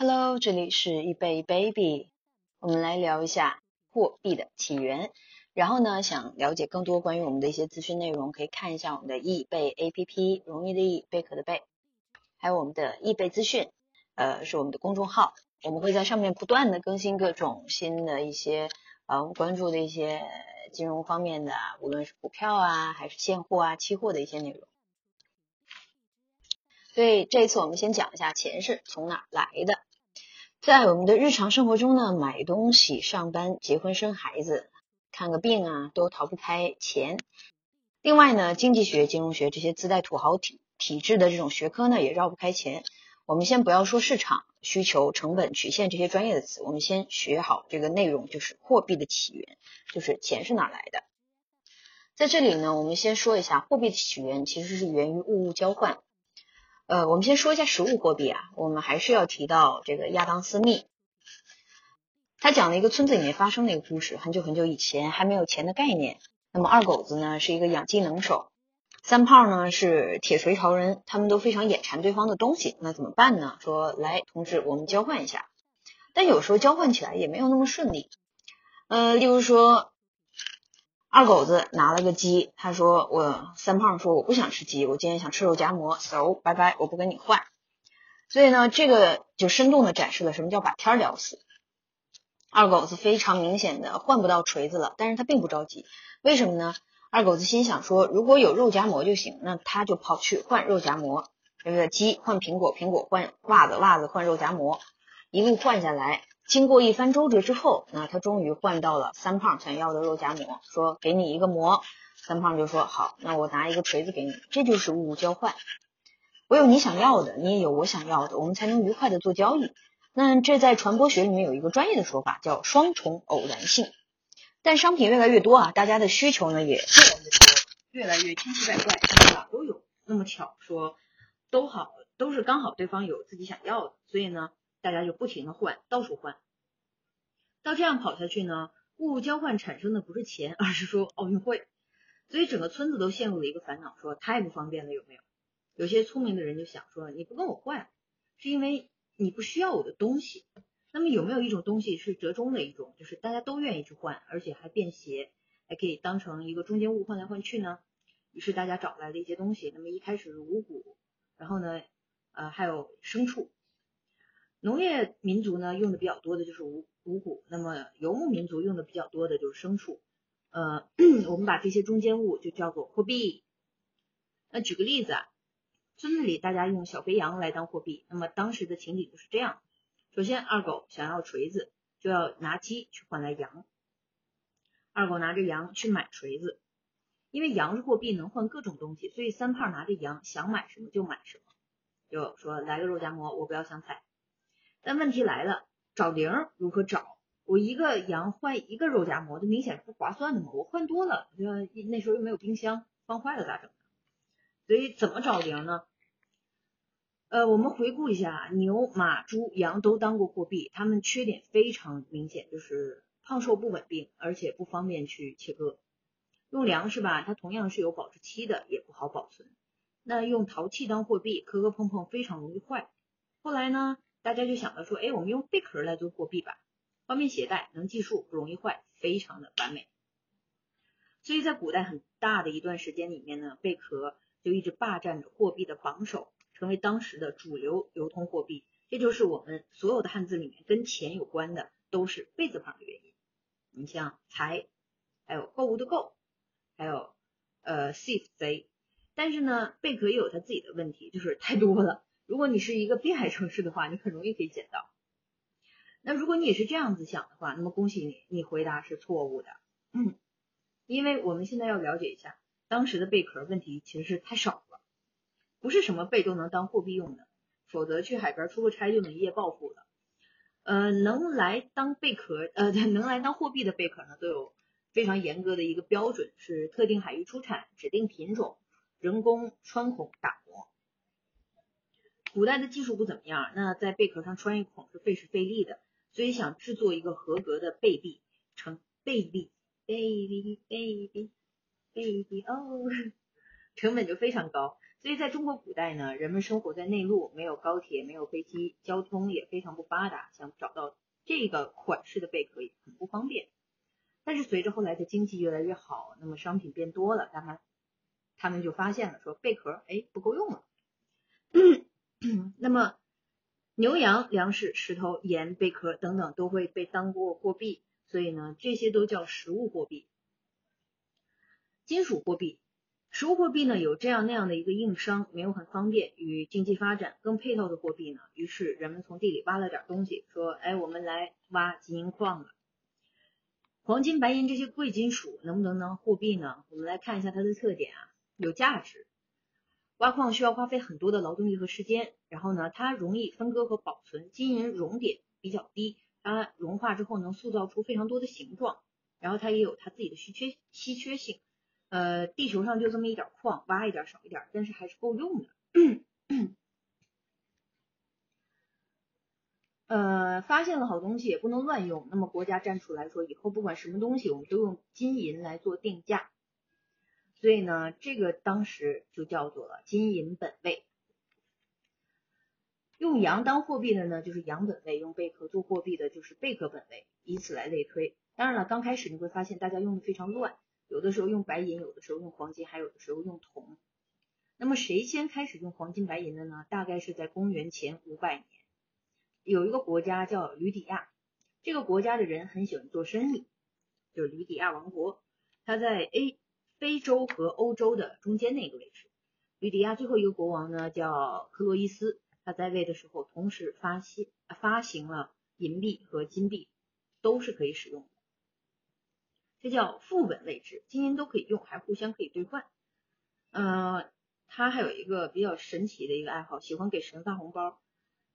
Hello，这里是易贝 baby，我们来聊一下货币的起源。然后呢，想了解更多关于我们的一些资讯内容，可以看一下我们的易贝 APP，容易的易，贝壳的贝，还有我们的易贝资讯，呃，是我们的公众号，我们会在上面不断的更新各种新的一些，呃，关注的一些金融方面的，无论是股票啊，还是现货啊、期货的一些内容。所以这次我们先讲一下钱是从哪来的。在我们的日常生活中呢，买东西、上班、结婚、生孩子、看个病啊，都逃不开钱。另外呢，经济学、金融学这些自带土豪体体制的这种学科呢，也绕不开钱。我们先不要说市场需求、成本、曲线这些专业的词，我们先学好这个内容，就是货币的起源，就是钱是哪来的。在这里呢，我们先说一下货币的起源，其实是源于物物交换。呃，我们先说一下实物货币啊，我们还是要提到这个亚当斯密，他讲了一个村子里面发生的一个故事。很久很久以前，还没有钱的概念。那么二狗子呢是一个养鸡能手，三胖呢是铁锤超人，他们都非常眼馋对方的东西。那怎么办呢？说来，同志，我们交换一下。但有时候交换起来也没有那么顺利。呃，例如说。二狗子拿了个鸡，他说我三胖说我不想吃鸡，我今天想吃肉夹馍，so 拜拜，我不跟你换。所以呢，这个就生动的展示了什么叫把天聊死。二狗子非常明显的换不到锤子了，但是他并不着急，为什么呢？二狗子心想说，如果有肉夹馍就行，那他就跑去换肉夹馍，这个鸡换苹果，苹果换袜子，袜子换肉夹馍，一路换下来。经过一番周折之后，那他终于换到了三胖想要的肉夹馍，说给你一个馍，三胖就说好，那我拿一个锤子给你，这就是物物交换，我有你想要的，你也有我想要的，我们才能愉快的做交易。那这在传播学里面有一个专业的说法叫双重偶然性。但商品越来越多啊，大家的需求呢也越来越多，越来越千奇百怪，哪都有。那么巧说都好，都是刚好对方有自己想要的，所以呢。大家就不停的换，到处换，到这样跑下去呢，物物交换产生的不是钱，而是说奥运会，所以整个村子都陷入了一个烦恼，说太不方便了，有没有？有些聪明的人就想说，你不跟我换，是因为你不需要我的东西。那么有没有一种东西是折中的一种，就是大家都愿意去换，而且还便携，还可以当成一个中间物换来换去呢？于是大家找来了一些东西，那么一开始是五谷，然后呢，呃，还有牲畜。农业民族呢用的比较多的就是五五谷，那么游牧民族用的比较多的就是牲畜。呃，我们把这些中间物就叫做货币。那举个例子啊，村子里大家用小肥羊来当货币，那么当时的情景就是这样：首先二狗想要锤子，就要拿鸡去换来羊；二狗拿着羊去买锤子，因为羊是货币，能换各种东西，所以三胖拿着羊想买什么就买什么，就说来个肉夹馍，我不要香菜。但问题来了，找零如何找？我一个羊换一个肉夹馍，这明显是不划算的嘛。我换多了，就那时候又没有冰箱，放坏了咋整？所以怎么找零呢？呃，我们回顾一下，牛、马、猪、羊都当过货币，它们缺点非常明显，就是胖瘦不稳定，而且不方便去切割。用粮食吧，它同样是有保质期的，也不好保存。那用陶器当货币，磕磕碰碰非常容易坏。后来呢？大家就想到说，哎，我们用贝壳来做货币吧，方便携带，能计数，不容易坏，非常的完美。所以在古代很大的一段时间里面呢，贝壳就一直霸占着货币的榜首，成为当时的主流流通货币。这就是我们所有的汉字里面跟钱有关的都是贝字旁的原因。你像财，还有购物的购，还有呃 thief 贼。但是呢，贝壳也有它自己的问题，就是太多了。如果你是一个滨海城市的话，你很容易可以捡到。那如果你也是这样子想的话，那么恭喜你，你回答是错误的。嗯，因为我们现在要了解一下，当时的贝壳问题其实是太少了，不是什么贝都能当货币用的，否则去海边出个差就能一夜暴富了。呃，能来当贝壳，呃，能来当货币的贝壳呢，都有非常严格的一个标准，是特定海域出产、指定品种、人工穿孔打磨。古代的技术不怎么样，那在贝壳上穿一孔是费时费力的，所以想制作一个合格的贝币，成贝币，贝币，贝币，贝币哦，成本就非常高。所以在中国古代呢，人们生活在内陆，没有高铁，没有飞机，交通也非常不发达，想找到这个款式的贝壳也很不方便。但是随着后来的经济越来越好，那么商品变多了，他们他们就发现了说贝壳哎不够用了。那么牛羊、粮食、石头、盐、贝壳等等都会被当过货币，所以呢这些都叫实物货币。金属货币。实物货币呢有这样那样的一个硬伤，没有很方便与经济发展更配套的货币呢，于是人们从地里挖了点东西，说，哎，我们来挖金银矿了。黄金、白银这些贵金属能不能当货币呢？我们来看一下它的特点啊，有价值。挖矿需要花费很多的劳动力和时间，然后呢，它容易分割和保存，金银熔点比较低，它融化之后能塑造出非常多的形状，然后它也有它自己的稀缺稀缺性。呃，地球上就这么一点矿，挖一点少一点，但是还是够用的。呃，发现了好东西也不能乱用，那么国家站出来说，以后不管什么东西，我们都用金银来做定价。所以呢，这个当时就叫做了金银本位。用羊当货币的呢，就是羊本位；用贝壳做货币的，就是贝壳本位，以此来类推。当然了，刚开始你会发现大家用的非常乱。有的时候用白银，有的时候用黄金，还有的时候用铜。那么谁先开始用黄金白银的呢？大概是在公元前五百年，有一个国家叫吕底亚，这个国家的人很喜欢做生意，就是吕底亚王国，他在 A 非洲和欧洲的中间那个位置。吕底亚最后一个国王呢叫克洛伊斯，他在位的时候同时发现发行了银币和金币，都是可以使用的。这叫副本位置，金银都可以用，还互相可以兑换。呃，他还有一个比较神奇的一个爱好，喜欢给神发红包。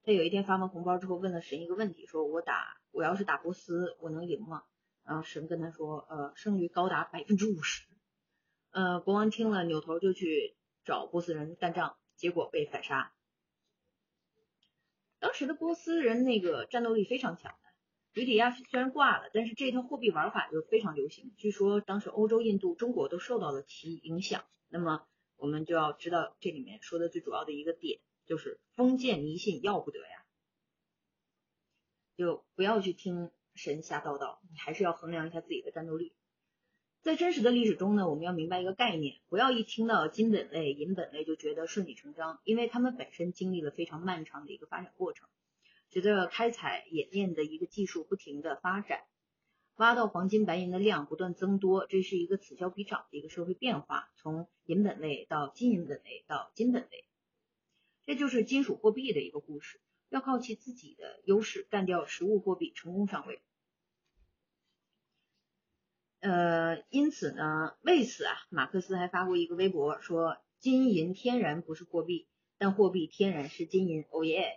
他有一天发完红包之后，问了神一个问题，说我打我要是打波斯，我能赢吗？然后神跟他说，呃，胜率高达百分之五十。呃，国王听了，扭头就去找波斯人干仗，结果被反杀。当时的波斯人那个战斗力非常强的。吕底亚虽然挂了，但是这套货币玩法就非常流行。据说当时欧洲、印度、中国都受到了其影响。那么我们就要知道这里面说的最主要的一个点，就是封建迷信要不得呀，就不要去听神瞎叨叨，你还是要衡量一下自己的战斗力。在真实的历史中呢，我们要明白一个概念，不要一听到金本位、银本位就觉得顺理成章，因为他们本身经历了非常漫长的一个发展过程。随着开采冶炼的一个技术不停的发展，挖到黄金白银的量不断增多，这是一个此消彼长的一个社会变化，从银本位到金银本位到金本位，这就是金属货币的一个故事。要靠其自己的优势干掉实物货币，成功上位。呃，因此呢，为此啊，马克思还发过一个微博说：“金银天然不是货币，但货币天然是金银。”哦耶！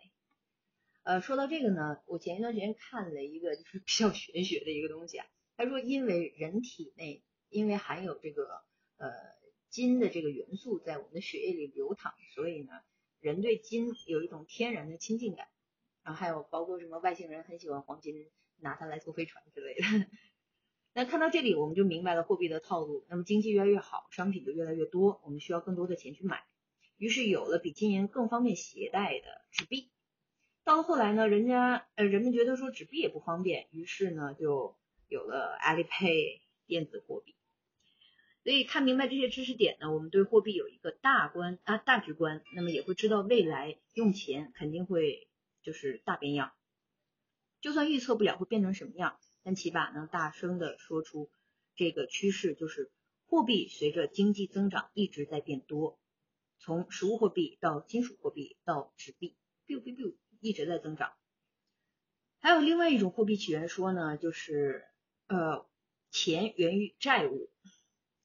呃，说到这个呢，我前一段时间看了一个就是比较玄学的一个东西啊。他说，因为人体内因为含有这个呃金的这个元素在我们的血液里流淌，所以呢，人对金有一种天然的亲近感。然后还有包括什么外星人很喜欢黄金，拿它来坐飞船之类的。那看到这里，我们就明白了货币的套路。那么经济越来越好，商品就越来越多，我们需要更多的钱去买，于是有了比金银更方便携带的纸币。到了后来呢，人家呃人们觉得说纸币也不方便，于是呢就有了 Alipay 电子货币。所以看明白这些知识点呢，我们对货币有一个大观啊大局观，那么也会知道未来用钱肯定会就是大变样。就算预测不了会变成什么样，但起码能大声的说出这个趋势，就是货币随着经济增长一直在变多，从实物货币到金属货币到纸币，biu biu biu。一直在增长。还有另外一种货币起源说呢，就是呃，钱源于债务。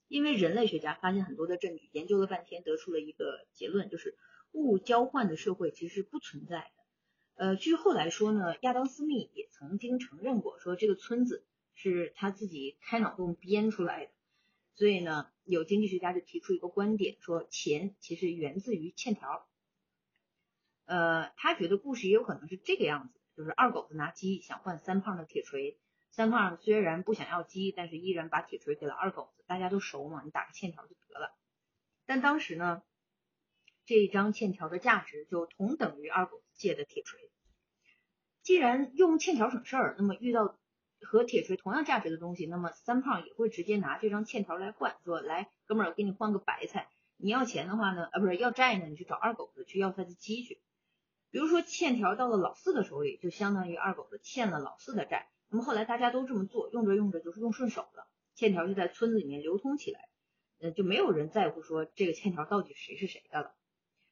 因为人类学家发现很多的证据，研究了半天，得出了一个结论，就是物交换的社会其实是不存在的。呃，据后来说呢，亚当斯密也曾经承认过，说这个村子是他自己开脑洞编出来的。所以呢，有经济学家就提出一个观点，说钱其实源自于欠条。呃，他觉得故事也有可能是这个样子，就是二狗子拿鸡想换三胖的铁锤，三胖虽然不想要鸡，但是依然把铁锤给了二狗子，大家都熟嘛，你打个欠条就得了。但当时呢，这一张欠条的价值就同等于二狗子借的铁锤。既然用欠条省事儿，那么遇到和铁锤同样价值的东西，那么三胖也会直接拿这张欠条来换，说来哥们儿，我给你换个白菜。你要钱的话呢，啊不是要债呢，你去找二狗子去要他的鸡去。比如说欠条到了老四的手里，就相当于二狗子欠了老四的债。那么后来大家都这么做，用着用着就是用顺手了，欠条就在村子里面流通起来，呃就没有人在乎说这个欠条到底谁是谁的了。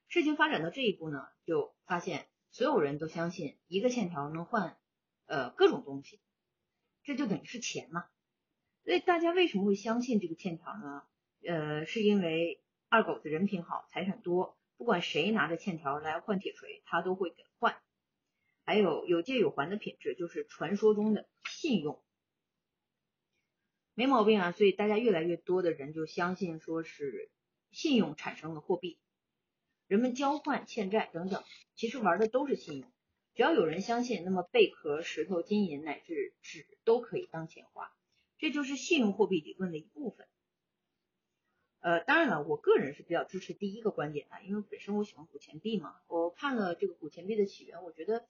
事情发展到这一步呢，就发现所有人都相信一个欠条能换呃各种东西，这就等于是钱嘛。所以大家为什么会相信这个欠条呢？呃，是因为。二狗子人品好，财产多，不管谁拿着欠条来换铁锤，他都会给换。还有有借有还的品质，就是传说中的信用，没毛病啊。所以大家越来越多的人就相信，说是信用产生了货币，人们交换欠债等等，其实玩的都是信用。只要有人相信，那么贝壳、石头、金银乃至纸都可以当钱花，这就是信用货币理论的一部分。呃，当然了，我个人是比较支持第一个观点的，因为本身我喜欢古钱币嘛。我看了这个古钱币的起源，我觉得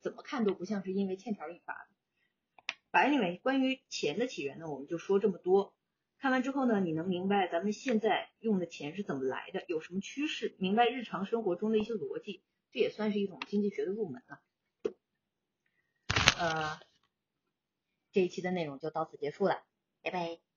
怎么看都不像是因为欠条引发的。Anyway，关于钱的起源呢，我们就说这么多。看完之后呢，你能明白咱们现在用的钱是怎么来的，有什么趋势，明白日常生活中的一些逻辑，这也算是一种经济学的入门了。呃，这一期的内容就到此结束了，拜拜。